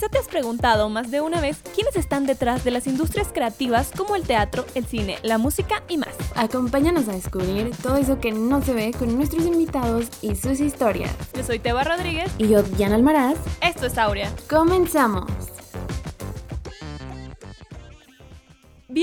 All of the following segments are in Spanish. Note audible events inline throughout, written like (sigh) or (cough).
Quizá te has preguntado más de una vez quiénes están detrás de las industrias creativas como el teatro, el cine, la música y más. Acompáñanos a descubrir todo eso que no se ve con nuestros invitados y sus historias. Yo soy Teba Rodríguez. Y yo, Diana Almaraz. Esto es Aurea. Comenzamos.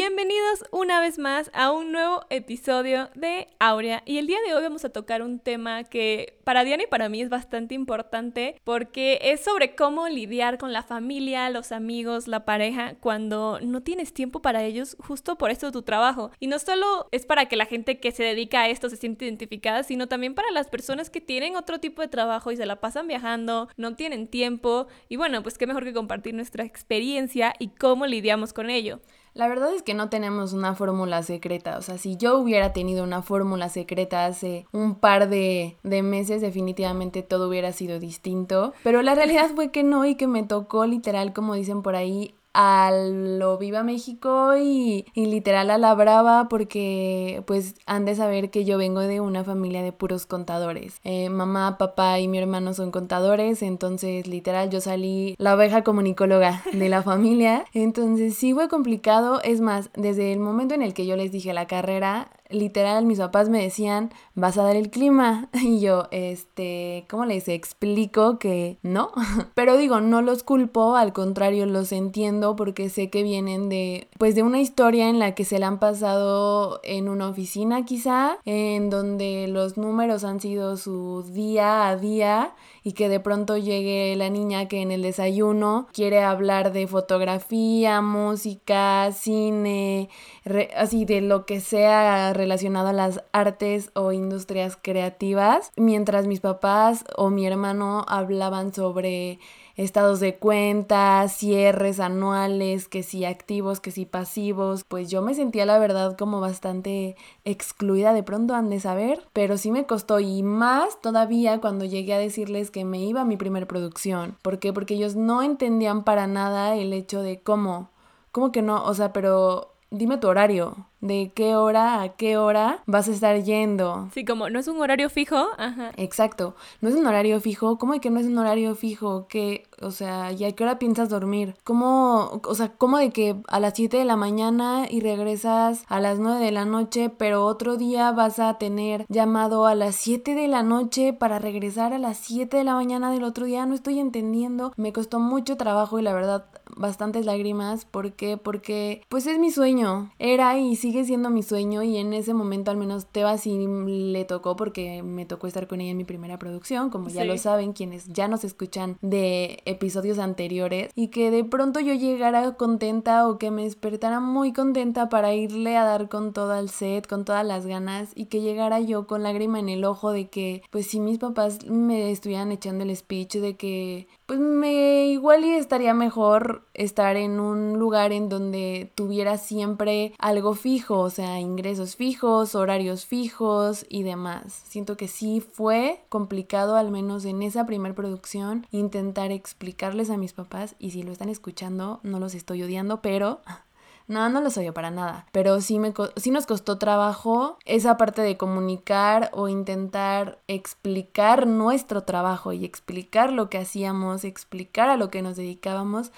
Bienvenidos una vez más a un nuevo episodio de Aurea y el día de hoy vamos a tocar un tema que para Diana y para mí es bastante importante porque es sobre cómo lidiar con la familia, los amigos, la pareja cuando no tienes tiempo para ellos justo por esto de tu trabajo. Y no solo es para que la gente que se dedica a esto se siente identificada, sino también para las personas que tienen otro tipo de trabajo y se la pasan viajando, no tienen tiempo y bueno, pues qué mejor que compartir nuestra experiencia y cómo lidiamos con ello. La verdad es que no tenemos una fórmula secreta. O sea, si yo hubiera tenido una fórmula secreta hace un par de, de, meses, definitivamente todo hubiera sido distinto. Pero la realidad fue que no y que me tocó literal, como dicen por ahí, a lo Viva México y, literal a la brava porque pues han de saber que yo vengo de una familia de puros contadores. Eh, mamá, papá y mi hermano son contadores, entonces literal yo salí la oveja comunicóloga de la familia. Entonces sí fue complicado, es más, desde el momento en el que yo les dije la carrera, literal mis papás me decían, vas a dar el clima. (laughs) Y yo, este, ¿cómo les explico que no? (laughs) Pero digo, no los culpo, al contrario, los entiendo porque sé que vienen de, pues de una historia en la que se la han pasado en una oficina quizá, en donde los números han sido su día a día y que de pronto llegue la niña que en el desayuno quiere hablar de fotografía, música, cine, así de lo que sea relacionado a las artes o industrias creativas, mientras mis papás o mi hermano hablaban sobre estados de cuenta, cierres anuales, que si activos, que si pasivos, pues yo me sentía la verdad como bastante excluida de pronto han de saber, pero sí me costó y más todavía cuando llegué a decirles que me iba a mi primer producción. ¿Por qué? Porque ellos no entendían para nada el hecho de cómo, cómo que no, o sea, pero dime tu horario de qué hora a qué hora vas a estar yendo. Sí, como no es un horario fijo. Ajá. Exacto, no es un horario fijo. ¿Cómo de que no es un horario fijo? Que, o sea, ¿y a qué hora piensas dormir? ¿Cómo, o sea, cómo de que a las 7 de la mañana y regresas a las 9 de la noche, pero otro día vas a tener llamado a las 7 de la noche para regresar a las 7 de la mañana del otro día? No estoy entendiendo. Me costó mucho trabajo y la verdad bastantes lágrimas. ¿Por qué? Porque pues es mi sueño. Era y sigue siendo mi sueño y en ese momento al menos Teba sí le tocó porque me tocó estar con ella en mi primera producción, como ya lo saben quienes ya nos escuchan de episodios anteriores y que de pronto yo llegara contenta o que me despertara muy contenta para irle a dar con todo el set, con todas las ganas y que llegara yo con lágrima en el ojo de que pues si mis papás me estuvieran echando el speech de que pues me igual y estaría mejor estar en un lugar en donde tuviera siempre algo fijo, o sea, ingresos fijos, horarios fijos y demás. Siento que sí fue complicado, al menos en esa primer producción, intentar explicarles a mis papás y si lo están escuchando, no los estoy odiando, pero no, no lo soy yo para nada. Pero sí, me, sí nos costó trabajo esa parte de comunicar o intentar explicar nuestro trabajo y explicar lo que hacíamos, explicar a lo que nos dedicábamos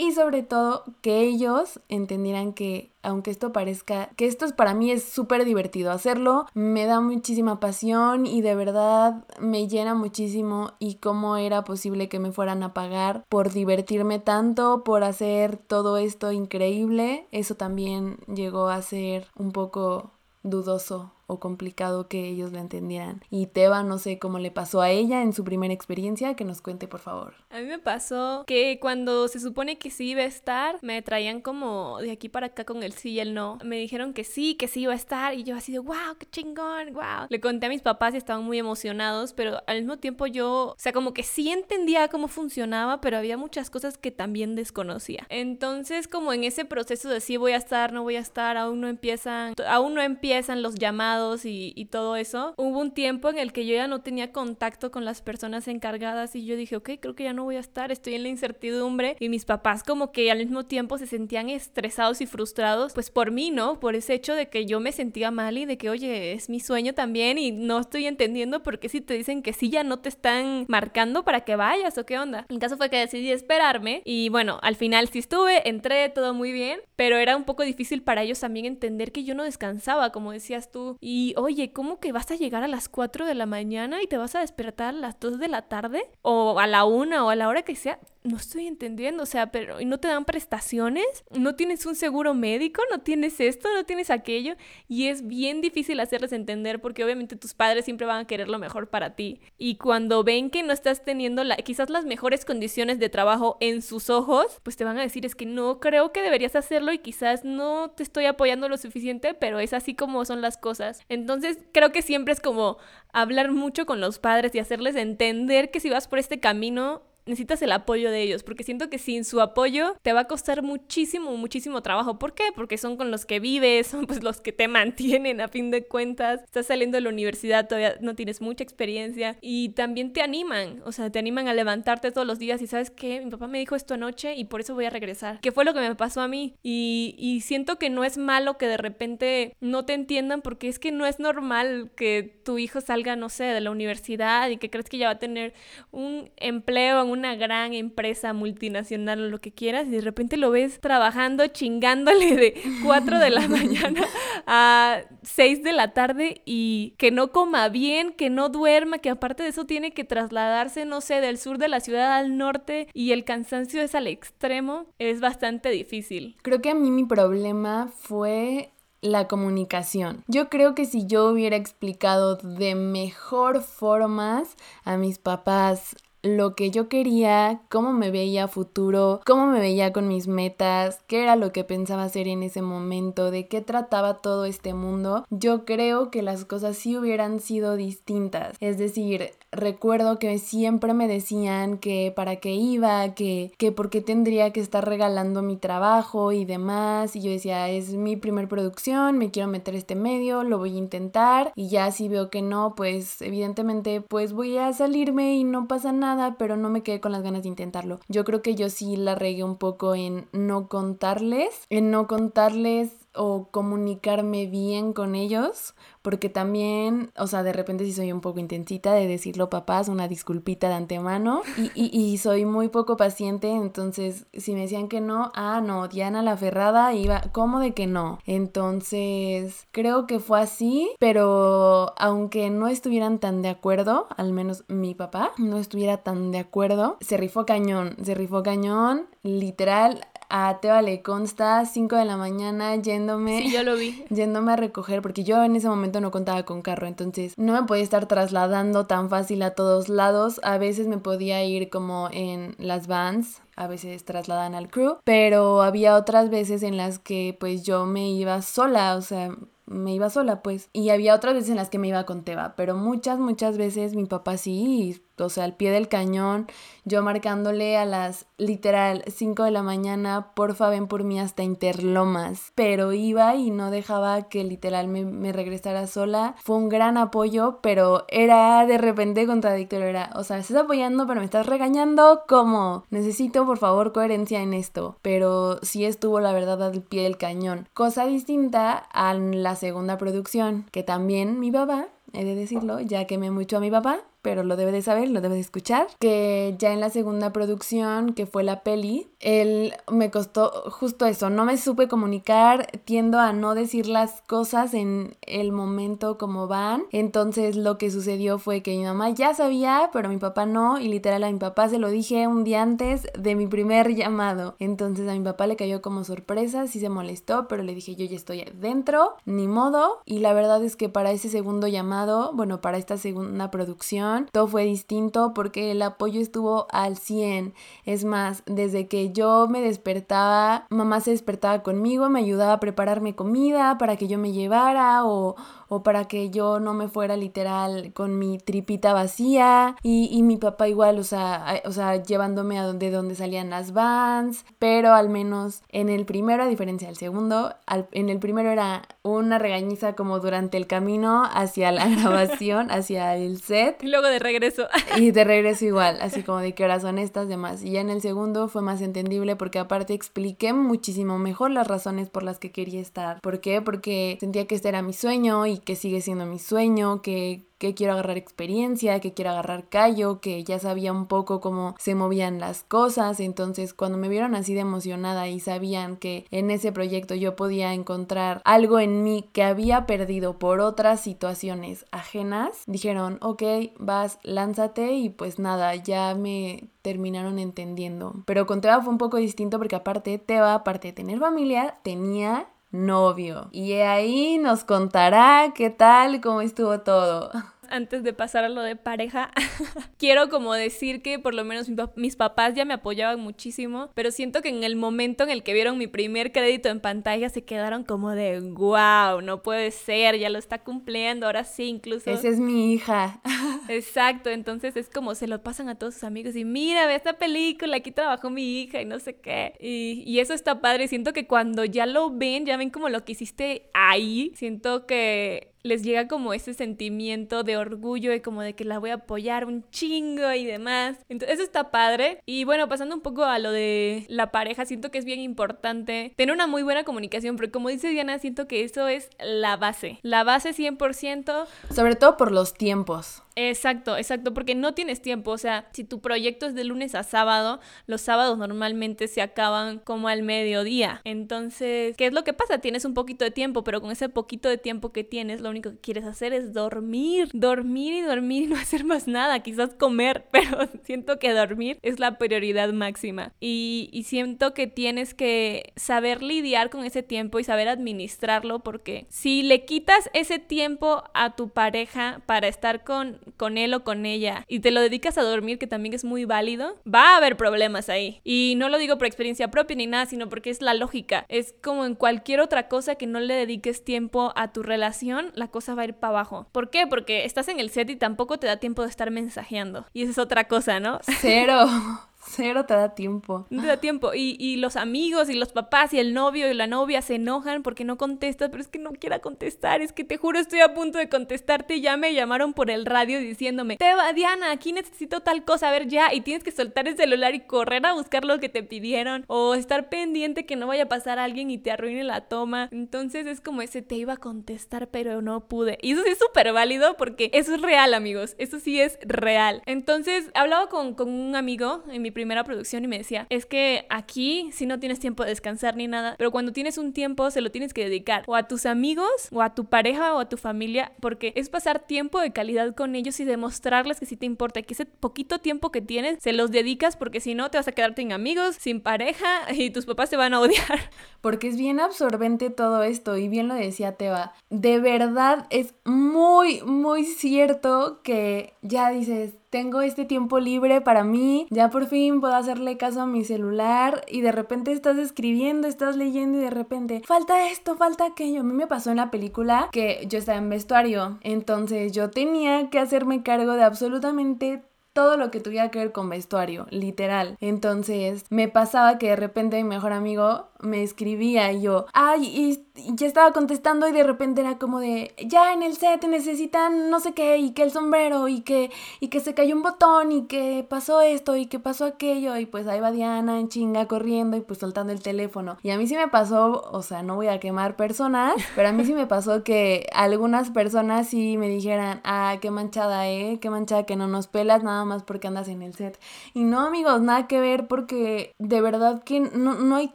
y sobre todo que ellos entendieran que aunque esto parezca que esto es para mí es súper divertido. Hacerlo, me da muchísima pasión y de verdad me llena muchísimo y cómo era posible que me fueran a pagar por divertirme tanto, por hacer todo esto increíble, eso también llegó a ser un poco dudoso o complicado que ellos la entendieran. Y Teba, no sé cómo le pasó a ella en su primera experiencia, que nos cuente por favor. A mí me pasó que cuando se supone que sí iba a estar, me traían como de aquí para acá con el sí y el no. Me dijeron que sí, que sí iba a estar y yo así de, wow, qué chingón, wow. Le conté a mis papás y estaban muy emocionados, pero al mismo tiempo yo, o sea, como que sí entendía cómo funcionaba, pero había muchas cosas que también desconocía. Entonces, como en ese proceso de sí voy a estar, no voy a estar, aún no empiezan, aún no empiezan los llamados y, todo eso, hubo un tiempo en el que yo ya no tenía contacto con las personas encargadas y yo dije, ok, creo que ya no voy a estar, estoy en la incertidumbre y mis papás como que al mismo tiempo se sentían estresados y frustrados, pues por mí, ¿no? Por ese hecho de que yo me sentía mal y de que, oye, es mi sueño también y no estoy entendiendo por qué si te dicen que sí ya no te están marcando para que vayas o qué onda. El caso fue que decidí esperarme y bueno, al final sí estuve, entré, todo muy bien, pero era un poco difícil para ellos también entender que yo no descansaba, como decías tú. Oye, ¿cómo que vas a llegar a las 4 de la mañana y te vas a despertar a las 2 de la tarde? O a la 1 o a la hora que sea no estoy entendiendo, o sea, pero ¿y no te dan prestaciones? ¿No tienes un seguro médico? ¿No tienes esto? ¿No tienes aquello? Y es bien difícil hacerles entender porque obviamente tus padres siempre van a querer lo mejor para ti. Y cuando ven que no estás teniendo la, quizás las mejores condiciones de trabajo en sus ojos, pues te van a decir es que no creo que deberías hacerlo y quizás no te estoy apoyando lo suficiente, pero es así como son las cosas. Entonces creo que siempre es como hablar mucho con los padres y hacerles entender que si vas por este camino necesitas el apoyo de ellos, porque siento que sin su apoyo te va a costar muchísimo, muchísimo trabajo. ¿Por qué? Porque son con los que vives, (laughs) son pues los que te mantienen a fin de cuentas. Estás saliendo de la universidad, todavía no tienes mucha experiencia y también te animan, o sea, te animan a levantarte todos los días y sabes que mi papá me dijo esto anoche y por eso voy a regresar. ¿Qué fue lo que me pasó a mí? Y, y siento que no es malo que de repente no te entiendan porque es que no es normal que tu hijo salga, no sé, de la universidad y que crees que ya va a tener un empleo en una gran empresa multinacional o lo que quieras y de repente lo ves trabajando, chingándole de 4 de la (laughs) mañana a 6 de la tarde y que no coma bien, que no duerma, que aparte de eso tiene que trasladarse, no sé, del sur de la ciudad al norte y el cansancio es al extremo, es bastante difícil. Creo que a mí mi problema fue la comunicación. Yo creo que si yo hubiera explicado de mejor formas a mis papás lo que yo quería, cómo me veía futuro, cómo me veía con mis metas, qué era lo que pensaba hacer en ese momento, de qué trataba todo este mundo, yo creo que las cosas sí hubieran sido distintas. Es decir, recuerdo que siempre me decían que para qué iba, que, que por qué tendría que estar regalando mi trabajo y demás. Y yo decía, es mi primer producción, me quiero meter este medio, lo voy a intentar. Y ya si veo que no, pues evidentemente pues voy a salirme y no pasa nada, pero no me quedé con las ganas de intentarlo. Yo creo que yo sí la regué un poco en no contarles, en no contarles o comunicarme bien con ellos, porque también, o sea, de repente sí soy un poco intensita de decirlo papás, una disculpita de antemano, y, y, y, soy muy poco paciente, entonces si me decían que no, ah, no, Diana la Ferrada iba, ¿cómo de que no? Entonces, creo que fue así, pero aunque no estuvieran tan de acuerdo, al menos mi papá no estuviera tan de acuerdo, se rifó cañón, se rifó cañón, literal, a Teo le consta 5 de la mañana yéndome. Sí, yo lo vi. (laughs) Yéndome a recoger, porque yo en ese momento no contaba con carro, entonces no me podía estar trasladando tan fácil a todos lados. A veces me podía ir como en las vans, a veces trasladan al crew, pero había otras veces en las que pues yo me iba sola, o sea, me iba sola pues. Y había otras veces en las que me iba con Teba, pero muchas, muchas veces mi papá sí, o sea, al pie del cañón, yo marcándole a las literal 5 de la mañana, porfa ven por mí hasta Interlomas, pero iba y no dejaba que literal me, regresara sola. Fue un gran apoyo, pero era de repente contradictorio, era, o sea, estás apoyando, pero me estás regañando, ¿cómo? Necesito por favor coherencia en esto, pero sí estuvo la verdad al pie del cañón. Cosa distinta a la segunda producción, que también mi papá he de decirlo, ya quemé mucho a mi papá, pero lo debe de saber, lo debe de escuchar, que ya en la segunda producción, que fue la peli, él me costó justo eso, no me supe comunicar, tiendo a no decir las cosas en el momento como van, entonces lo que sucedió fue que mi mamá ya sabía, pero mi papá no, y literal a mi papá se lo dije un día antes de mi primer llamado, entonces a mi papá le cayó como sorpresa, sí se molestó, pero le dije yo ya estoy dentro, ni modo, y la verdad es que para ese segundo llamado, bueno, para esta segunda producción, todo fue distinto porque el apoyo estuvo al 100. Es más, desde que yo me despertaba, mamá se despertaba conmigo, me ayudaba a prepararme comida para que yo me llevara o, o para que yo no me fuera literal con mi tripita vacía y, y mi papá igual, o sea, o sea, llevándome a donde, donde salían las vans, pero al menos en el primero, a diferencia del segundo, en el primero era una regañiza como durante el camino hacia la (laughs) grabación, hacia el set. De regreso. (laughs) Y de regreso igual, así como de qué horas son estas, demás. Y ya en el segundo fue más entendible porque aparte expliqué muchísimo mejor las razones por las que quería estar. ¿Por qué? Porque sentía que este era mi sueño y que sigue siendo mi sueño, que, que quiero agarrar experiencia, que quiero agarrar callo, que ya sabía un poco cómo se movían las cosas. Entonces, cuando me vieron así de emocionada y sabían que en ese proyecto yo podía encontrar algo en mí que había perdido por otras situaciones ajenas, dijeron, ok, vas, lánzate y pues nada, ya me terminaron entendiendo. Pero con Teba fue un poco distinto porque aparte Teba, aparte de tener familia, tenía novio. Y ahí nos contará qué tal, cómo estuvo todo antes de pasar a lo de pareja, (laughs) quiero como decir que por lo menos mis papás ya me apoyaban muchísimo, pero siento que en el momento en el que vieron mi primer crédito en pantalla se quedaron como de, wow, no puede ser, ya lo está cumpliendo, ahora sí incluso. Esa es mi hija. (laughs) Exacto, entonces es como se lo pasan a todos sus amigos y mira, ve esta película, aquí trabajó mi hija y no sé qué. Y, y eso está padre, siento que cuando ya lo ven, ya ven como lo que hiciste ahí, siento que les llega como ese sentimiento de orgullo y como de que la voy a apoyar un chingo y demás. Entonces, eso está padre. Y bueno, pasando un poco a lo de la pareja, siento que es bien importante tener una muy buena comunicación, porque como dice Diana, siento que eso es la base. La base 100%. Sobre todo por los tiempos. Exacto, exacto, porque no tienes tiempo, o sea, si tu proyecto es de lunes a sábado, los sábados normalmente se acaban como al mediodía. Entonces, ¿qué es lo que pasa? Tienes un poquito de tiempo, pero con ese poquito de tiempo que tienes, lo único que quieres hacer es dormir, dormir y dormir y no (laughs) hacer más nada, quizás comer, (laughs) pero siento que dormir es la prioridad máxima. Y, y siento que tienes que saber lidiar con ese tiempo y saber administrarlo, porque si le quitas ese tiempo a tu pareja para estar con con él o con ella y te lo dedicas a dormir, que también es muy válido, va a haber problemas ahí. Y no lo digo por experiencia propia ni nada, sino porque es la lógica. Es como en cualquier otra cosa que no le dediques tiempo a tu relación, la cosa va a ir para abajo. ¿Por qué? Porque estás en el set y tampoco te da tiempo de estar mensajeando. Y esa es otra cosa, ¿no? Cero. (laughs) Cero te da tiempo. No te da tiempo. Y, y, los amigos y los papás y el novio y la novia se enojan porque no contestas, pero es que no quiera contestar. Es que te juro, estoy a punto de contestarte y ya me llamaron por el radio diciéndome, Teba, Diana, aquí necesito tal cosa, a ver ya. Y tienes que soltar el celular y correr a buscar lo que te pidieron. O estar pendiente que no vaya a pasar alguien y te arruine la toma. Entonces es como ese, te iba a contestar, pero no pude. Y eso sí es súper válido porque eso es real, amigos. Eso sí es real. Entonces, hablaba con, con un amigo en mi primera producción y me decía, es que aquí si no tienes tiempo de descansar ni nada, pero cuando tienes un tiempo se lo tienes que dedicar o a tus amigos o a tu pareja o a tu familia, porque es pasar tiempo de calidad con ellos y demostrarles que sí te importa, que ese poquito tiempo que tienes se los dedicas porque si no te vas a quedar sin amigos, sin pareja (laughs) y tus papás te van a odiar. Porque es bien absorbente todo esto y bien lo decía Teba, de verdad es muy, muy cierto que ya dices, tengo este tiempo libre para mí, ya por fin puedo hacerle caso a mi celular y de repente estás escribiendo, estás leyendo y de repente falta esto, falta aquello. A mí me pasó en la película que yo estaba en vestuario, entonces yo tenía que hacerme cargo de absolutamente todo lo que tuviera que ver con vestuario, literal. Entonces me pasaba que de repente mi mejor amigo me escribía y yo, ay, y, ya estaba contestando y de repente era como de, ya en el set necesitan no sé qué y que el sombrero y que, y que se cayó un botón y que pasó esto y que pasó aquello y pues ahí va Diana en chinga corriendo y pues soltando el teléfono. Y a mí sí me pasó, o sea, no voy a quemar personas, pero a mí sí me pasó que algunas personas sí me dijeran, ah, qué manchada, eh, qué manchada que no nos pelas nada más porque andas en el set. Y no amigos, nada que ver porque de verdad que no, no hay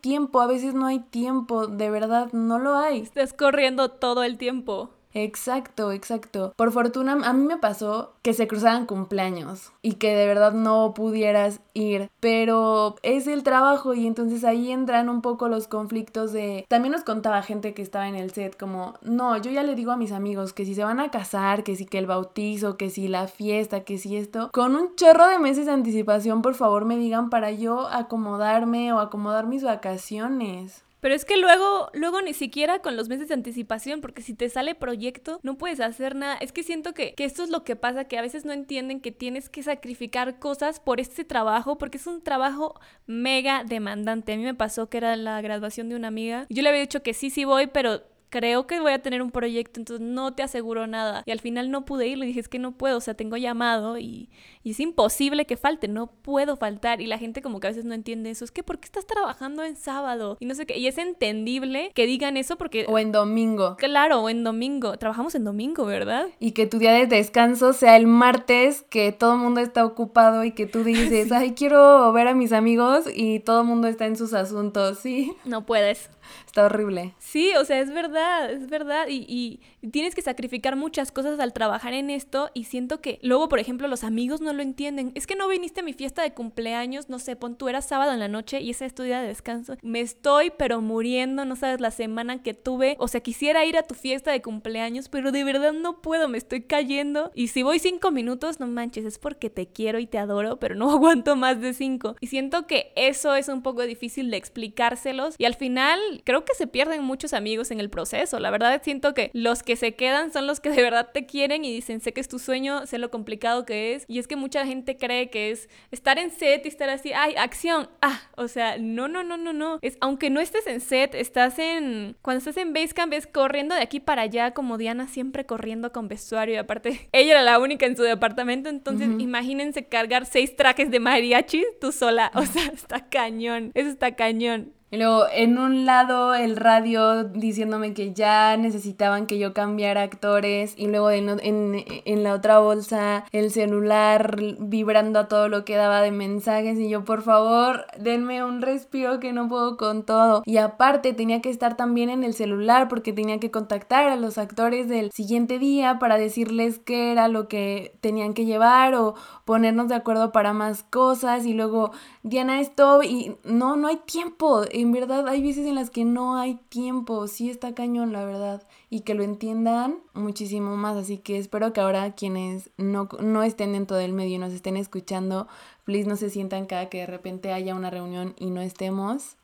tiempo a veces no hay tiempo, de verdad, no lo hay. Estás corriendo todo el tiempo. Exacto, exacto. Por fortuna, a mí me pasó que se cruzaban cumpleaños y que de verdad no pudieras ir, pero es el trabajo y entonces ahí entran un poco los conflictos de... También nos contaba gente que estaba en el set como, no, yo ya le digo a mis amigos que si se van a casar, que si que el bautizo, que si la fiesta, que si esto, con un chorro de meses de anticipación, por favor me digan para yo acomodarme o acomodar mis vacaciones. Pero es que luego, luego ni siquiera con los meses de anticipación, porque si te sale proyecto, no puedes hacer nada. Es que siento que, que esto es lo que pasa, que a veces no entienden que tienes que sacrificar cosas por este trabajo, porque es un trabajo mega demandante. A mí me pasó que era la graduación de una amiga. Yo le había dicho que sí, sí voy, pero creo que voy a tener un proyecto, entonces no te aseguro nada. Y al final no pude ir, le dije, es que no puedo, o sea, tengo llamado y, y, es imposible que falte, no puedo faltar. Y la gente como que a veces no entiende eso, es que ¿por qué estás trabajando en sábado? Y no sé qué, y es entendible que digan eso porque... O en domingo. Claro, o en domingo. Trabajamos en domingo, ¿verdad? Y que tu día de descanso sea el martes, que todo el mundo está ocupado y que tú (laughs) dices, ay, quiero ver a mis amigos y todo el mundo está en sus asuntos, ¿sí? No puedes. Está horrible. Sí, o sea, es verdad, es verdad. Y, y, tienes que sacrificar muchas cosas al trabajar en esto. Y siento que luego, por ejemplo, los amigos no lo entienden. Es que no viniste a mi fiesta de cumpleaños, no sé, pon tú eras sábado en la noche y esa es tu día de descanso. Me estoy pero muriendo, no sabes la semana que tuve. O sea, quisiera ir a tu fiesta de cumpleaños, pero de verdad no puedo, me estoy cayendo. Y si voy cinco minutos, no manches, es porque te quiero y te adoro, pero no (laughs) aguanto más de cinco. Y siento que eso es un poco difícil de explicárselos. Y al final creo que se pierden muchos amigos en el proceso. La verdad siento que los que se quedan son los que de verdad te quieren y dicen, sé que es tu sueño, sé lo complicado que es. Y es que mucha gente cree que es estar en set y estar así, ay, acción, ah, o sea, no, no, no, no, no. Es, aunque no estés en set, estás en, cuando estás en Basecamp es corriendo de aquí para allá, como Diana siempre corriendo con vestuario. Y aparte, (laughs) ella era la única en su departamento, entonces imagínense cargar seis trajes de mariachi tú sola. O sea, está cañón, eso está cañón. Y luego en un lado el radio diciéndome que ya necesitaban que yo cambiara actores y luego en, en, en, la otra bolsa el celular vibrando a todo lo que daba de mensajes y yo por favor denme un respiro que no puedo con todo. Y aparte tenía que estar también en el celular porque tenía que contactar a los actores del siguiente día para decirles qué era lo que tenían que llevar o ponernos de acuerdo para más cosas y luego Diana esto y no, no hay tiempo en verdad hay veces en las que no hay tiempo, sí está cañón, la verdad, y que lo entiendan muchísimo más. Así que espero que ahora quienes no, no estén dentro del medio y nos estén escuchando, please no se sientan cada que de repente haya una reunión y no estemos.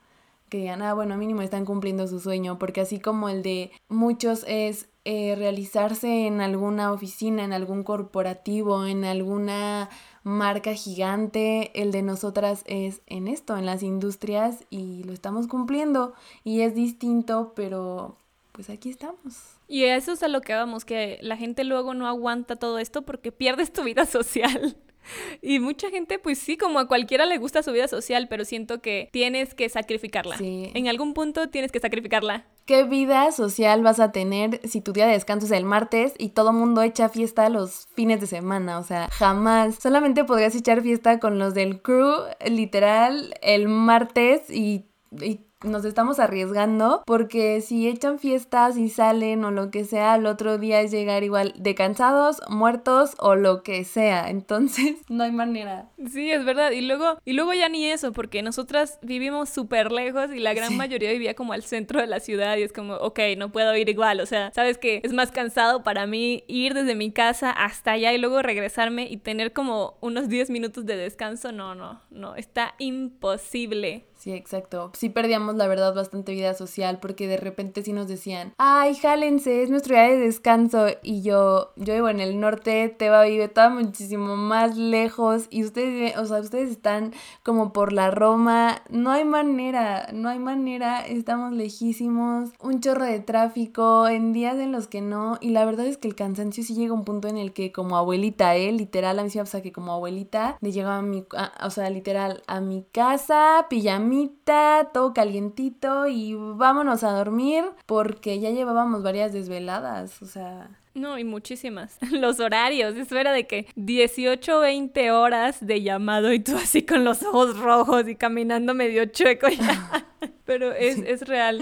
Que digan, ah, bueno, mínimo están cumpliendo su sueño, porque así como el de muchos es eh, realizarse en alguna oficina, en algún corporativo, en alguna marca gigante, el de nosotras es en esto, en las industrias y lo estamos cumpliendo y es distinto, pero pues aquí estamos. Y eso es a lo que vamos, que la gente luego no aguanta todo esto porque pierdes tu vida (laughs) social. (laughs) Y mucha gente, pues sí, como a cualquiera le gusta su vida social, pero siento que tienes que sacrificarla. En algún punto tienes que sacrificarla. ¿Qué vida social vas a tener si tu día de descanso es el martes y todo mundo echa fiesta los fines de semana? O sea, jamás. Solamente podrías echar fiesta con los del crew, literal, el martes y, y nos estamos arriesgando porque si echan fiestas y salen o lo que sea, el otro día es llegar igual de cansados, muertos o lo que sea. Entonces, (laughs) no hay manera. Sí, es verdad. Y luego, y luego ya ni eso, porque nosotras vivimos súper lejos y la gran mayoría vivía como al centro de la ciudad y es como, ok, no puedo ir igual. O sea, sabes que es más cansado para mí ir desde mi casa hasta allá y luego regresarme y tener como unos 10 minutos de descanso. No, no, no, está imposible. Sí, exacto. Sí perdíamos, la verdad, bastante vida social porque de repente sí nos decían, ay, jálense, es nuestro día de descanso. Y yo, yo vivo en el norte, Teba vive todo muchísimo más lejos y ustedes, o sea, ustedes están como por la Roma. No hay manera, no hay manera, estamos lejísimos, un chorro de tráfico, en días en los que no. Y la verdad es que el cansancio sí llega a un punto en el que como abuelita, ¿eh? Literal, a mí sí me que como abuelita, de llegar a mi, o sea, literal, a mi casa, pijamita todo calientito y vámonos a dormir porque ya llevábamos varias desveladas, o sea... No, y muchísimas. (laughs) Los horarios, eso era de que 18, 20 horas de llamado y tú así con los ojos rojos y caminando medio chueco ya. (laughs) Pero es, es real.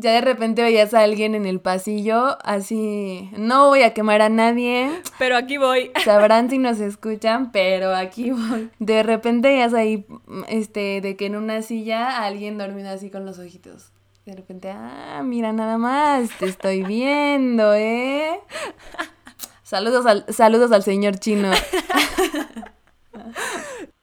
Ya de repente veías a alguien en el pasillo, así, no voy a quemar a nadie. Pero aquí voy. (laughs) Sabrán si nos escuchan, pero aquí voy. De repente veías ahí, este, de que en una silla alguien dormido así con los ojitos. De repente, ah, mira nada más, te estoy (laughs) viendo, ¿eh? Saludos al, saludos al señor chino. (laughs)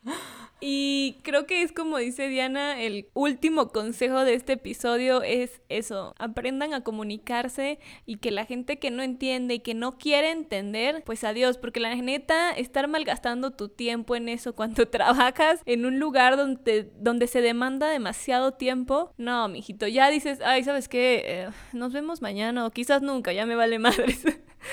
Y creo que es como dice Diana, el último consejo de este episodio es eso, aprendan a comunicarse y que la gente que no entiende y que no quiere entender, pues adiós, porque la neta, estar malgastando tu tiempo en eso cuando (laughs) trabajas en un lugar donde, donde se demanda demasiado tiempo, no, mijito, ya dices, ay, ¿sabes qué? Eh, nos vemos mañana o quizás nunca, ya me vale (laughs) madres.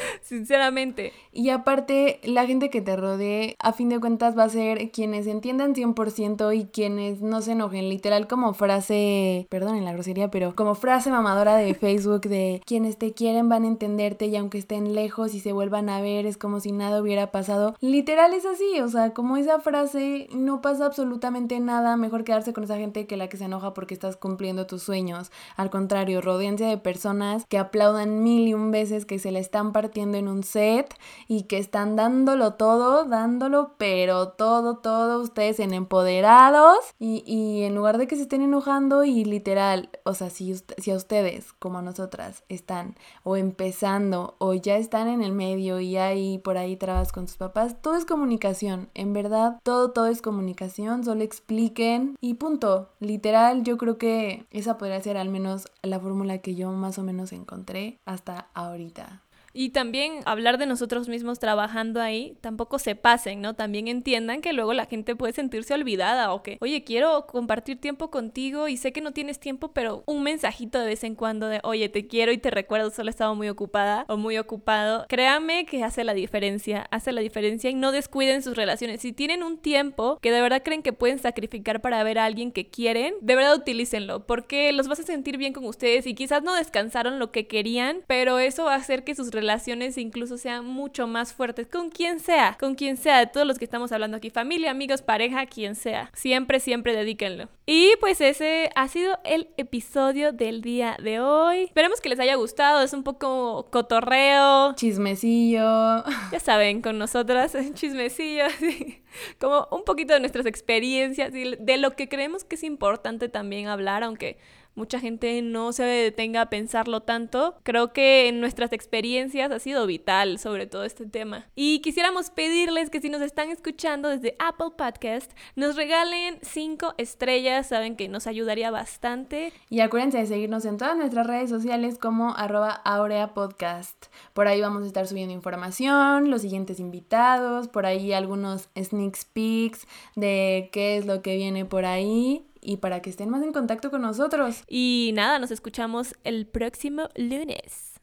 (laughs) Sinceramente. Y aparte, la gente que te rodee, a fin de cuentas, va a ser quienes entiendan 100% y quienes no se enojen. Literal, como frase, perdón en la grosería, pero como frase mamadora de (laughs) Facebook de quienes te quieren van a entenderte y aunque estén lejos y se vuelvan a ver, es como si nada hubiera pasado. Literal es así, o sea, como esa frase, no pasa absolutamente nada. Mejor quedarse con esa gente que la que se enoja porque estás cumpliendo tus sueños. Al contrario, rodeanse de personas que aplaudan mil y un veces que se le están partiendo en un set y que están dándolo todo, dándolo, pero todo, todo, ustedes en empoderados y, en lugar de que se estén enojando y literal, o sea, si, si a ustedes como a nosotras están o empezando o ya están en el medio y hay por ahí trabas con sus papás, todo es comunicación, en verdad, todo, todo es comunicación, solo expliquen y punto, literal, yo creo que esa podría ser al menos la fórmula que yo más o menos encontré hasta ahorita. Y también hablar de nosotros mismos trabajando ahí, tampoco se pasen, ¿no? También entiendan que luego la gente puede sentirse olvidada o que, oye, quiero compartir tiempo contigo y sé que no tienes tiempo, pero un mensajito de vez en cuando de, oye, te quiero y te recuerdo, solo he estado muy ocupada o muy ocupado. Créanme que hace la diferencia, hace la diferencia y no descuiden sus relaciones. Si tienen un tiempo que de verdad creen que pueden sacrificar para ver a alguien que quieren, de verdad utilícenlo, porque los vas a sentir bien con ustedes y quizás no descansaron lo que querían, pero eso va a hacer que sus relaciones relaciones incluso sean mucho más fuertes con quien sea, con quien sea, de todos los que estamos hablando aquí, familia, amigos, pareja, quien sea. Siempre, siempre dedíquenlo. Y pues ese ha sido el episodio del día de hoy. Esperemos que les haya gustado, es un poco cotorreo. Chismecillo. (laughs) Ya saben, con nosotras, (laughs) chismecillo, como un poquito de nuestras experiencias y de lo que creemos que es importante también hablar, aunque mucha gente no se detenga a pensarlo tanto. Creo que en nuestras experiencias ha sido vital sobre todo este tema. Y quisiéramos pedirles que si nos están escuchando desde Apple Podcast, nos regalen 5 estrellas, saben que nos ayudaría bastante. Y acuérdense de seguirnos en todas nuestras redes sociales como arroba Aurea Podcast. Por ahí vamos a estar subiendo información, los siguientes invitados, por ahí algunos sneak peeks de qué es lo que viene por ahí y para que estén más en contacto con nosotros. Y nada, nos escuchamos el próximo lunes.